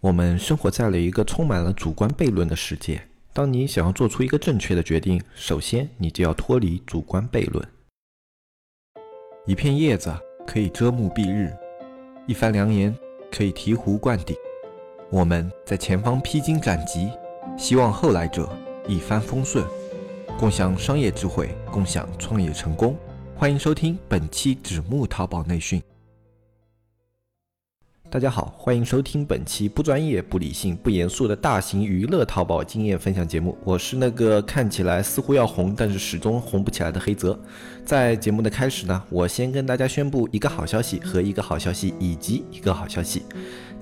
我们生活在了一个充满了主观悖论的世界。当你想要做出一个正确的决定，首先你就要脱离主观悖论。一片叶子可以遮目蔽日，一番良言可以醍醐灌顶。我们在前方披荆斩棘，希望后来者一帆风顺，共享商业智慧，共享创业成功。欢迎收听本期纸木淘宝内训。大家好，欢迎收听本期不专业、不理性、不严肃的大型娱乐淘宝经验分享节目。我是那个看起来似乎要红，但是始终红不起来的黑泽。在节目的开始呢，我先跟大家宣布一个好消息和一个好消息以及一个好消息。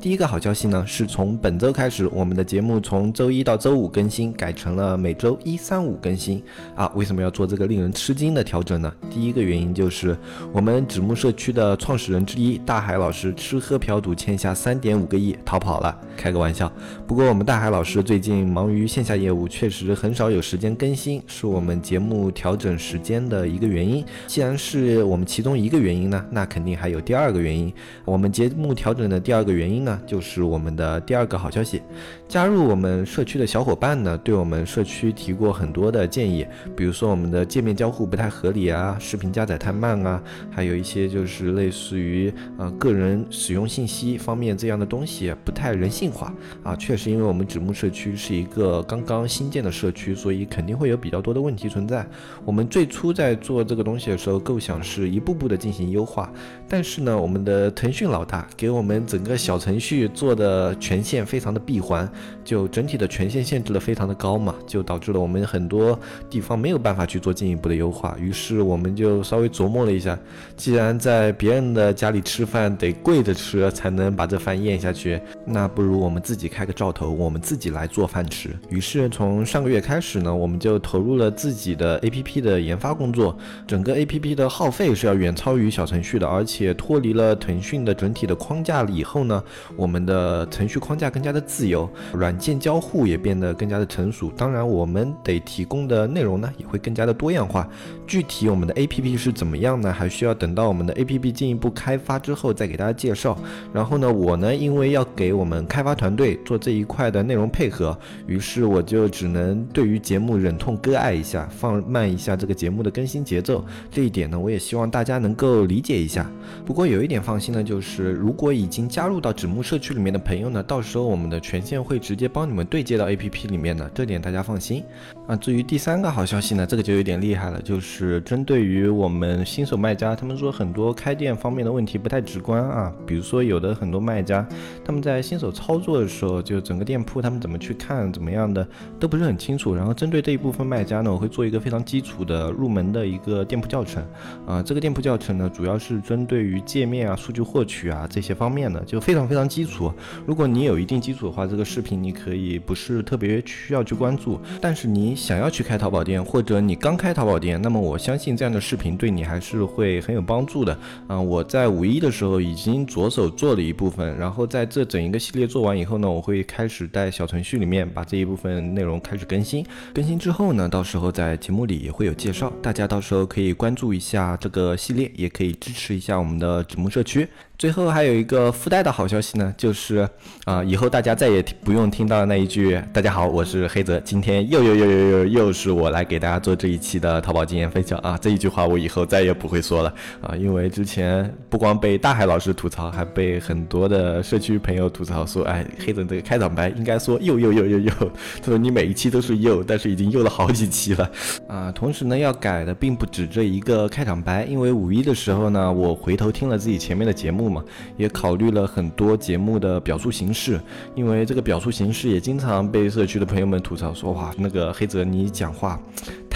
第一个好消息呢，是从本周开始，我们的节目从周一到周五更新，改成了每周一、三、五更新啊。为什么要做这个令人吃惊的调整呢？第一个原因就是我们纸木社区的创始人之一大海老师吃喝嫖赌欠下三点五个亿逃跑了，开个玩笑。不过我们大海老师最近忙于线下业务，确实很少有时间更新，是我们节目调整时间的一个原因。既然是我们其中一个原因呢，那肯定还有第二个原因。我们节目调整的第二个原因。呢就是我们的第二个好消息，加入我们社区的小伙伴呢，对我们社区提过很多的建议，比如说我们的界面交互不太合理啊，视频加载太慢啊，还有一些就是类似于呃个人使用信息一方面这样的东西不太人性化啊。确实，因为我们纸木社区是一个刚刚新建的社区，所以肯定会有比较多的问题存在。我们最初在做这个东西的时候，构想是一步步的进行优化，但是呢，我们的腾讯老大给我们整个小程。序做的权限非常的闭环，就整体的权限限制的非常的高嘛，就导致了我们很多地方没有办法去做进一步的优化。于是我们就稍微琢磨了一下，既然在别人的家里吃饭得跪着吃才能能把这饭咽下去，那不如我们自己开个灶头，我们自己来做饭吃。于是从上个月开始呢，我们就投入了自己的 APP 的研发工作，整个 APP 的耗费是要远超于小程序的，而且脱离了腾讯的整体的框架了以后呢。我们的程序框架更加的自由，软件交互也变得更加的成熟。当然，我们得提供的内容呢也会更加的多样化。具体我们的 APP 是怎么样呢？还需要等到我们的 APP 进一步开发之后再给大家介绍。然后后呢，我呢因为要给我们开发团队做这一块的内容配合，于是我就只能对于节目忍痛割爱一下，放慢一下这个节目的更新节奏。这一点呢，我也希望大家能够理解一下。不过有一点放心呢，就是如果已经加入到纸木。社区里面的朋友呢，到时候我们的权限会直接帮你们对接到 APP 里面的，这点大家放心啊。至于第三个好消息呢，这个就有点厉害了，就是针对于我们新手卖家，他们说很多开店方面的问题不太直观啊，比如说有的很多卖家他们在新手操作的时候，就整个店铺他们怎么去看怎么样的都不是很清楚。然后针对这一部分卖家呢，我会做一个非常基础的入门的一个店铺教程啊。这个店铺教程呢，主要是针对于界面啊、数据获取啊这些方面的，就非常非常。基础，如果你有一定基础的话，这个视频你可以不是特别需要去关注。但是你想要去开淘宝店，或者你刚开淘宝店，那么我相信这样的视频对你还是会很有帮助的。嗯，我在五一的时候已经着手做的一部分，然后在这整一个系列做完以后呢，我会开始在小程序里面把这一部分内容开始更新。更新之后呢，到时候在节目里也会有介绍，大家到时候可以关注一下这个系列，也可以支持一下我们的纸木社区。最后还有一个附带的好消息呢，就是啊，以后大家再也不用听到那一句“大家好，我是黑泽”，今天又又又又又又是我来给大家做这一期的淘宝经验分享啊！这一句话我以后再也不会说了啊，因为之前不光被大海老师吐槽，还被很多的社区朋友吐槽说，哎，黑泽这个开场白应该说又又又又又，他说你每一期都是又，但是已经又了好几期了啊。同时呢，要改的并不止这一个开场白，因为五一的时候呢，我回头听了自己前面的节目。嘛，也考虑了很多节目的表述形式，因为这个表述形式也经常被社区的朋友们吐槽说，哇，那个黑泽你讲话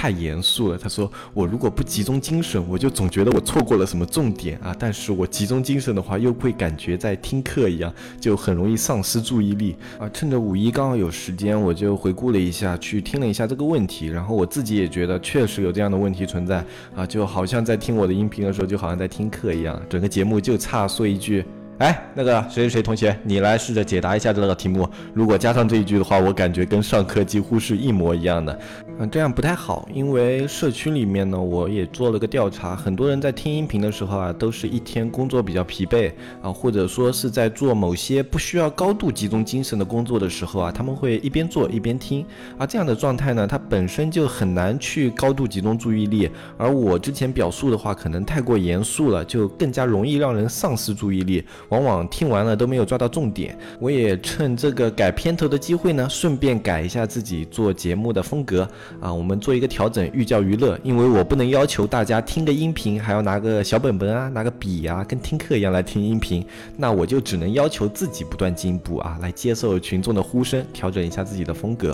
太严肃了。他说我如果不集中精神，我就总觉得我错过了什么重点啊。但是我集中精神的话，又会感觉在听课一样，就很容易丧失注意力啊。趁着五一刚好有时间，我就回顾了一下，去听了一下这个问题，然后我自己也觉得确实有这样的问题存在啊，就好像在听我的音频的时候，就好像在听课一样，整个节目就差说。一句，哎，那个谁谁谁同学，你来试着解答一下这个题目。如果加上这一句的话，我感觉跟上课几乎是一模一样的。嗯，这样不太好，因为社区里面呢，我也做了个调查，很多人在听音频的时候啊，都是一天工作比较疲惫啊，或者说是在做某些不需要高度集中精神的工作的时候啊，他们会一边做一边听而，这样的状态呢，它本身就很难去高度集中注意力。而我之前表述的话，可能太过严肃了，就更加容易让人丧失注意力。往往听完了都没有抓到重点。我也趁这个改片头的机会呢，顺便改一下自己做节目的风格啊，我们做一个调整，寓教于乐。因为我不能要求大家听个音频还要拿个小本本啊，拿个笔啊，跟听课一样来听音频，那我就只能要求自己不断进步啊，来接受群众的呼声，调整一下自己的风格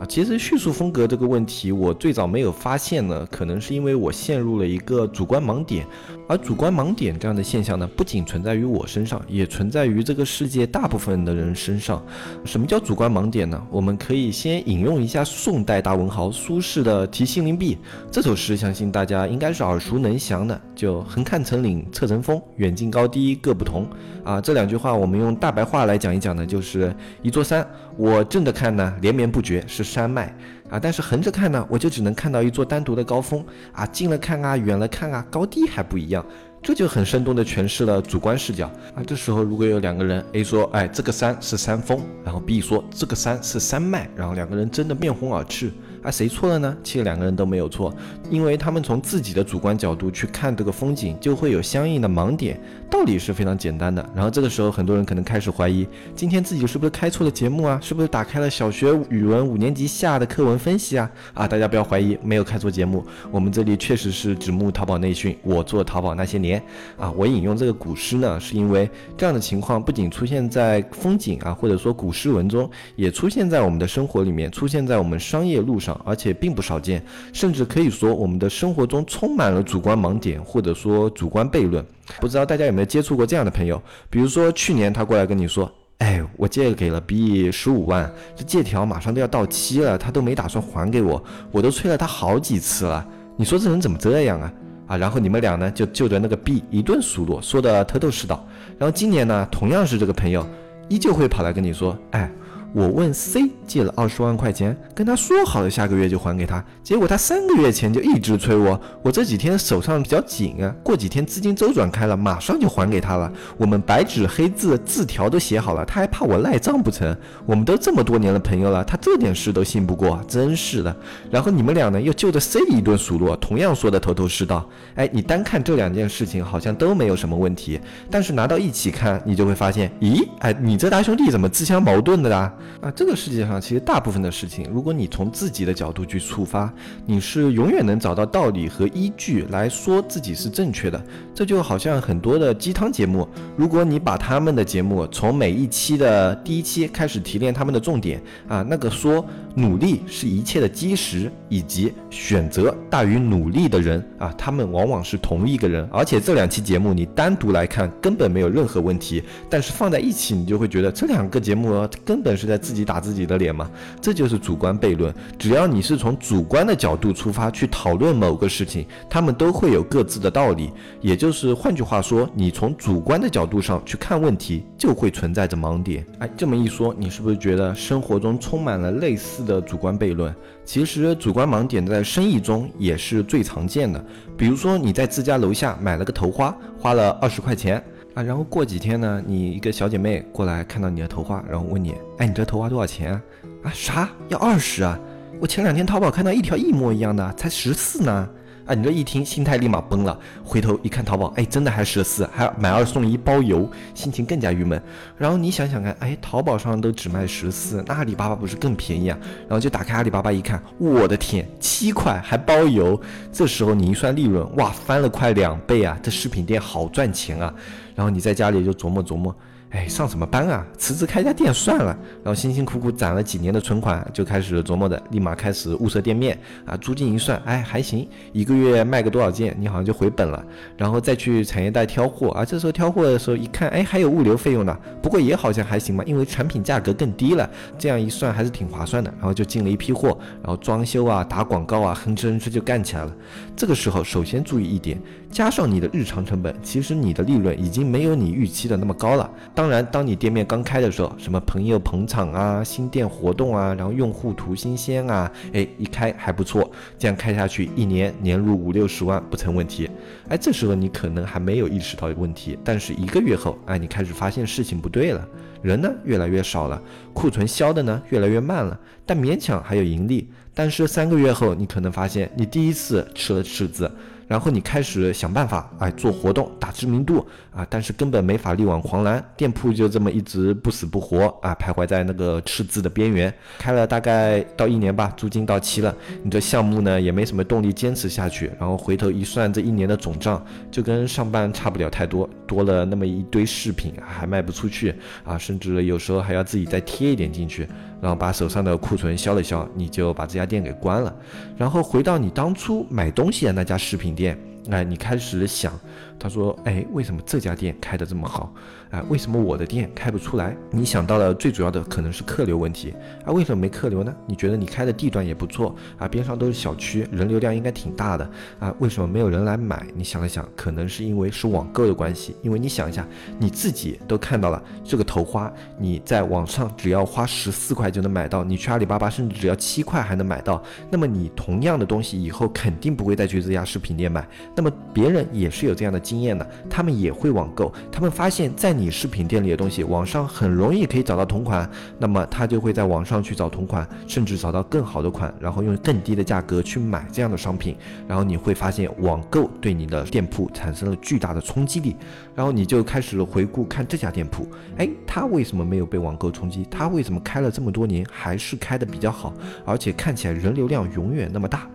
啊。其实叙述风格这个问题，我最早没有发现呢，可能是因为我陷入了一个主观盲点。而主观盲点这样的现象呢，不仅存在于我身上，也存在于这个世界大部分的人身上。什么叫主观盲点呢？我们可以先引用一下宋代大文豪苏轼的《题西林壁》这首诗，相信大家应该是耳熟能详的。就横看成岭侧成峰，远近高低各不同。啊，这两句话我们用大白话来讲一讲呢，就是一座山，我正着看呢，连绵不绝是山脉。啊，但是横着看呢，我就只能看到一座单独的高峰啊，近了看啊，远了看啊，高低还不一样，这就很生动的诠释了主观视角啊。这时候如果有两个人，A 说，哎，这个山是山峰，然后 B 说这个山是山脉，然后两个人争得面红耳赤。啊，谁错了呢？其实两个人都没有错，因为他们从自己的主观角度去看这个风景，就会有相应的盲点。道理是非常简单的。然后这个时候，很多人可能开始怀疑，今天自己是不是开错了节目啊？是不是打开了小学语文五年级下的课文分析啊？啊，大家不要怀疑，没有开错节目。我们这里确实是指木淘宝内训，我做淘宝那些年啊。我引用这个古诗呢，是因为这样的情况不仅出现在风景啊，或者说古诗文中，也出现在我们的生活里面，出现在我们商业路上。而且并不少见，甚至可以说我们的生活中充满了主观盲点，或者说主观悖论。不知道大家有没有接触过这样的朋友？比如说去年他过来跟你说：“哎，我借给了 B 十五万，这借条马上都要到期了，他都没打算还给我，我都催了他好几次了。你说这人怎么这样啊？啊，然后你们俩呢就就着那个 B 一顿数落，说的头头是道。然后今年呢，同样是这个朋友，依旧会跑来跟你说：哎。”我问 C 借了二十万块钱，跟他说好了下个月就还给他，结果他三个月前就一直催我，我这几天手上比较紧啊，过几天资金周转开了，马上就还给他了。我们白纸黑字字条都写好了，他还怕我赖账不成？我们都这么多年的朋友了，他这点事都信不过，真是的。然后你们俩呢又就着 C 一顿数落，同样说的头头是道。哎，你单看这两件事情好像都没有什么问题，但是拿到一起看，你就会发现，咦，哎，你这大兄弟怎么自相矛盾的啦？啊，这个世界上其实大部分的事情，如果你从自己的角度去出发，你是永远能找到道理和依据来说自己是正确的。这就好像很多的鸡汤节目，如果你把他们的节目从每一期的第一期开始提炼他们的重点啊，那个说努力是一切的基石，以及选择大于努力的人啊，他们往往是同一个人。而且这两期节目你单独来看根本没有任何问题，但是放在一起你就会觉得这两个节目根本是在。自己打自己的脸嘛，这就是主观悖论。只要你是从主观的角度出发去讨论某个事情，他们都会有各自的道理。也就是换句话说，你从主观的角度上去看问题，就会存在着盲点。哎，这么一说，你是不是觉得生活中充满了类似的主观悖论？其实主观盲点在生意中也是最常见的。比如说你在自家楼下买了个头花，花了二十块钱。啊，然后过几天呢，你一个小姐妹过来看到你的头花，然后问你，哎，你这头花多少钱啊？啊，啥？要二十啊？我前两天淘宝看到一条一模一样的，才十四呢。啊，你这一听，心态立马崩了。回头一看淘宝，哎，真的还十四，还买二送一包邮，心情更加郁闷。然后你想想看，哎，淘宝上都只卖十四，那阿里巴巴不是更便宜啊？然后就打开阿里巴巴一看，我的天，七块还包邮。这时候你一算利润，哇，翻了快两倍啊！这饰品店好赚钱啊！然后你在家里就琢磨琢磨。哎，上什么班啊？辞职开家店算了。然后辛辛苦苦攒了几年的存款，就开始琢磨的，立马开始物色店面啊。租金一算，哎，还行，一个月卖个多少件，你好像就回本了。然后再去产业带挑货啊。这时候挑货的时候一看，哎，还有物流费用呢。不过也好像还行嘛，因为产品价格更低了。这样一算还是挺划算的。然后就进了一批货，然后装修啊，打广告啊，哼哧哼哧就干起来了。这个时候首先注意一点，加上你的日常成本，其实你的利润已经没有你预期的那么高了。当然，当你店面刚开的时候，什么朋友捧场啊、新店活动啊，然后用户图新鲜啊，哎，一开还不错，这样开下去，一年年入五六十万不成问题。哎，这时候你可能还没有意识到问题，但是一个月后，哎，你开始发现事情不对了，人呢越来越少了，库存销的呢越来越慢了，但勉强还有盈利。但是三个月后，你可能发现你第一次吃了赤字。然后你开始想办法，哎，做活动打知名度啊，但是根本没法力挽狂澜，店铺就这么一直不死不活啊，徘徊在那个赤字的边缘。开了大概到一年吧，租金到期了，你这项目呢也没什么动力坚持下去。然后回头一算，这一年的总账就跟上班差不了太多，多了那么一堆饰品还卖不出去啊，甚至有时候还要自己再贴一点进去，然后把手上的库存消了消，你就把这家店给关了。然后回到你当初买东西的那家饰品店，哎，你开始想。他说：“哎，为什么这家店开得这么好？啊，为什么我的店开不出来？你想到了最主要的可能是客流问题啊？为什么没客流呢？你觉得你开的地段也不错啊，边上都是小区，人流量应该挺大的啊？为什么没有人来买？你想了想，可能是因为是网购的关系。因为你想一下，你自己都看到了这个头花，你在网上只要花十四块就能买到，你去阿里巴巴甚至只要七块还能买到。那么你同样的东西以后肯定不会再去这家饰品店买。那么别人也是有这样的。”经验的，他们也会网购。他们发现，在你饰品店里的东西，网上很容易可以找到同款，那么他就会在网上去找同款，甚至找到更好的款，然后用更低的价格去买这样的商品。然后你会发现，网购对你的店铺产生了巨大的冲击力。然后你就开始回顾看这家店铺，哎，他为什么没有被网购冲击？他为什么开了这么多年还是开的比较好，而且看起来人流量永远那么大？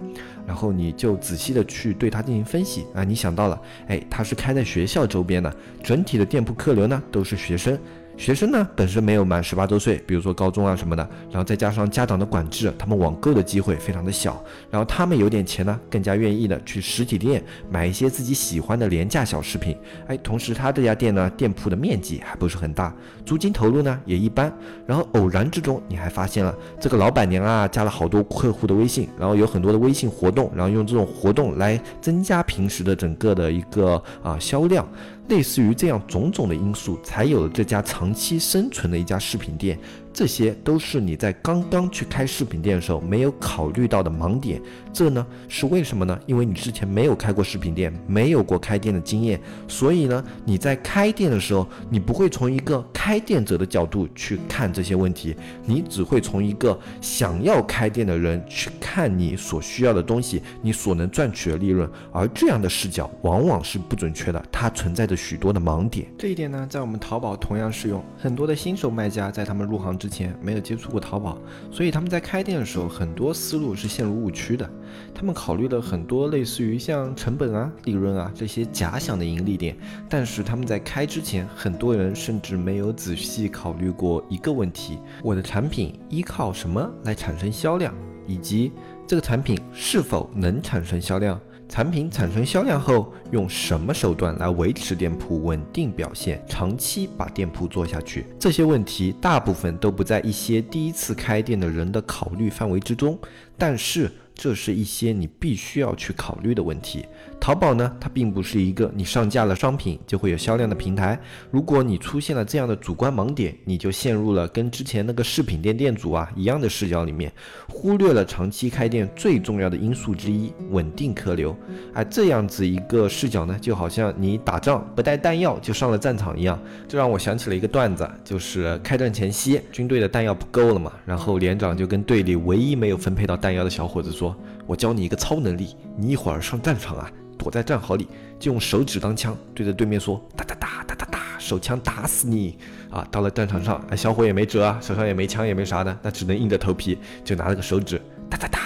然后你就仔细的去对它进行分析啊，你想到了，哎，它是开在学校周边的，整体的店铺客流呢都是学生。学生呢本身没有满十八周岁，比如说高中啊什么的，然后再加上家长的管制，他们网购的机会非常的小。然后他们有点钱呢，更加愿意的去实体店买一些自己喜欢的廉价小饰品。哎，同时他这家店呢，店铺的面积还不是很大，租金投入呢也一般。然后偶然之中，你还发现了这个老板娘啊，加了好多客户的微信，然后有很多的微信活动，然后用这种活动来增加平时的整个的一个啊销量。类似于这样种种的因素，才有了这家长期生存的一家饰品店。这些都是你在刚刚去开饰品店的时候没有考虑到的盲点，这呢是为什么呢？因为你之前没有开过饰品店，没有过开店的经验，所以呢你在开店的时候，你不会从一个开店者的角度去看这些问题，你只会从一个想要开店的人去看你所需要的东西，你所能赚取的利润，而这样的视角往往是不准确的，它存在着许多的盲点。这一点呢，在我们淘宝同样适用，很多的新手卖家在他们入行之之前没有接触过淘宝，所以他们在开店的时候，很多思路是陷入误区的。他们考虑了很多类似于像成本啊、利润啊这些假想的盈利点，但是他们在开之前，很多人甚至没有仔细考虑过一个问题：我的产品依靠什么来产生销量，以及这个产品是否能产生销量。产品产生销量后，用什么手段来维持店铺稳定表现，长期把店铺做下去？这些问题大部分都不在一些第一次开店的人的考虑范围之中，但是。这是一些你必须要去考虑的问题。淘宝呢，它并不是一个你上架了商品就会有销量的平台。如果你出现了这样的主观盲点，你就陷入了跟之前那个饰品店店主啊一样的视角里面，忽略了长期开店最重要的因素之一——稳定客流。哎，这样子一个视角呢，就好像你打仗不带弹药就上了战场一样。这让我想起了一个段子，就是开战前夕，军队的弹药不够了嘛，然后连长就跟队里唯一没有分配到弹药的小伙子说。我教你一个超能力，你一会儿上战场啊，躲在战壕里，就用手指当枪，对着对面说哒哒哒哒哒哒，手枪打死你啊！到了战场上，小伙也没辙啊，手上也没枪也没啥的，那只能硬着头皮，就拿了个手指哒哒哒。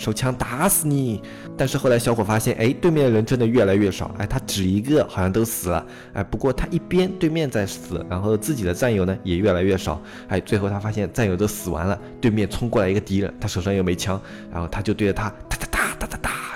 手枪打死你！但是后来小伙发现，哎，对面的人真的越来越少，哎，他只一个好像都死了，哎，不过他一边对面在死，然后自己的战友呢也越来越少，哎，最后他发现战友都死完了，对面冲过来一个敌人，他手上又没枪，然后他就对着他哒哒哒。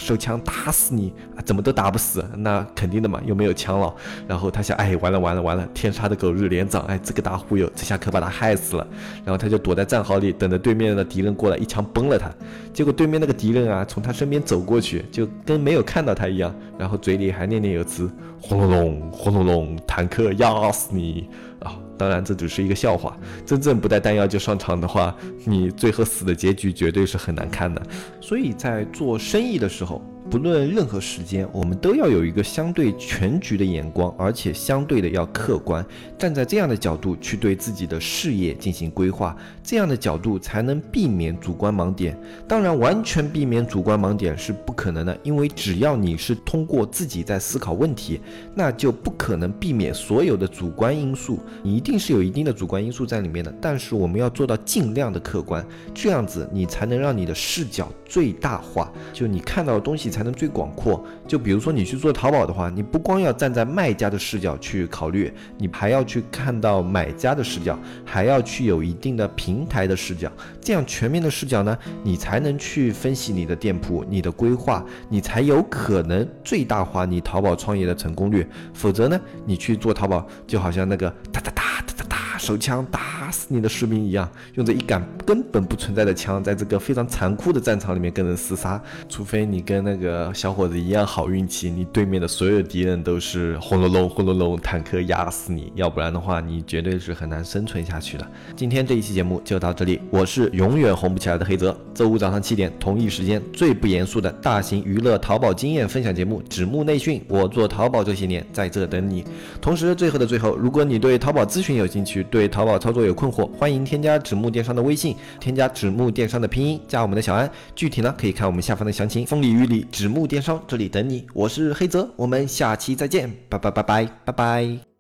手枪打死你啊！怎么都打不死，那肯定的嘛，又没有枪了。然后他想，哎，完了完了完了，天杀的狗日连长，哎，这个大忽悠，这下可把他害死了。然后他就躲在战壕里，等着对面的敌人过来一枪崩了他。结果对面那个敌人啊，从他身边走过去，就跟没有看到他一样，然后嘴里还念念有词：轰隆隆，轰隆隆，坦克压死你啊！当然这只是一个笑话，真正不带弹药就上场的话，你最后死的结局绝对是很难看的。所以在做生意的时候。不论任何时间，我们都要有一个相对全局的眼光，而且相对的要客观，站在这样的角度去对自己的事业进行规划，这样的角度才能避免主观盲点。当然，完全避免主观盲点是不可能的，因为只要你是通过自己在思考问题，那就不可能避免所有的主观因素，你一定是有一定的主观因素在里面的。但是我们要做到尽量的客观，这样子你才能让你的视角最大化，就你看到的东西。才能最广阔。就比如说你去做淘宝的话，你不光要站在卖家的视角去考虑，你还要去看到买家的视角，还要去有一定的平台的视角。这样全面的视角呢，你才能去分析你的店铺、你的规划，你才有可能最大化你淘宝创业的成功率。否则呢，你去做淘宝就好像那个哒哒哒哒哒哒手枪打死你的士兵一样，用着一杆根本不存在的枪，在这个非常残酷的战场里面跟人厮杀。除非你跟那个小伙子一样好运气，你对面的所有敌人都是轰隆隆轰隆隆坦克压死你，要不然的话你绝对是很难生存下去的。今天这一期节目就到这里，我是永远红不起来的黑泽。周五早上七点同一时间，最不严肃的大型娱乐淘宝经验分享节目《指木内训》，我做淘宝这些年在这等你。同时，最后的最后，如果你对淘宝咨询有兴趣，对淘宝操作有困困惑，欢迎添加指木电商的微信，添加指木电商的拼音加我们的小安，具体呢可以看我们下方的详情。风里雨里，指木电商这里等你，我是黑泽，我们下期再见，拜拜拜拜拜拜。